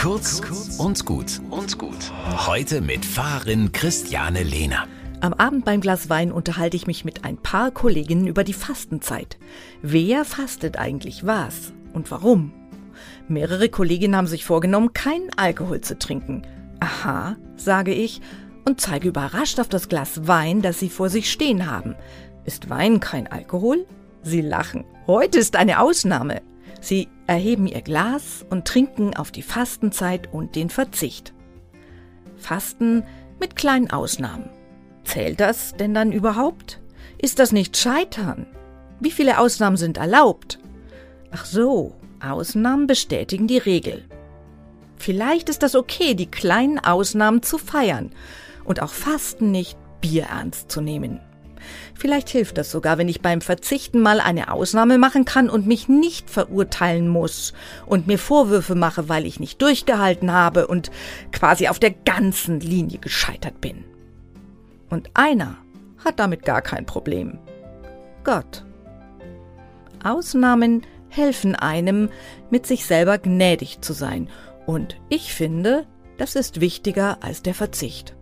Kurz und gut und gut. Heute mit Fahrerin Christiane Lehner. Am Abend beim Glas Wein unterhalte ich mich mit ein paar Kolleginnen über die Fastenzeit. Wer fastet eigentlich was und warum? Mehrere Kolleginnen haben sich vorgenommen, keinen Alkohol zu trinken. Aha, sage ich und zeige überrascht auf das Glas Wein, das sie vor sich stehen haben. Ist Wein kein Alkohol? Sie lachen. Heute ist eine Ausnahme. Sie erheben ihr Glas und trinken auf die Fastenzeit und den Verzicht. Fasten mit kleinen Ausnahmen. Zählt das denn dann überhaupt? Ist das nicht Scheitern? Wie viele Ausnahmen sind erlaubt? Ach so, Ausnahmen bestätigen die Regel. Vielleicht ist das okay, die kleinen Ausnahmen zu feiern und auch Fasten nicht bierernst zu nehmen. Vielleicht hilft das sogar, wenn ich beim Verzichten mal eine Ausnahme machen kann und mich nicht verurteilen muss und mir Vorwürfe mache, weil ich nicht durchgehalten habe und quasi auf der ganzen Linie gescheitert bin. Und einer hat damit gar kein Problem. Gott. Ausnahmen helfen einem, mit sich selber gnädig zu sein. Und ich finde, das ist wichtiger als der Verzicht.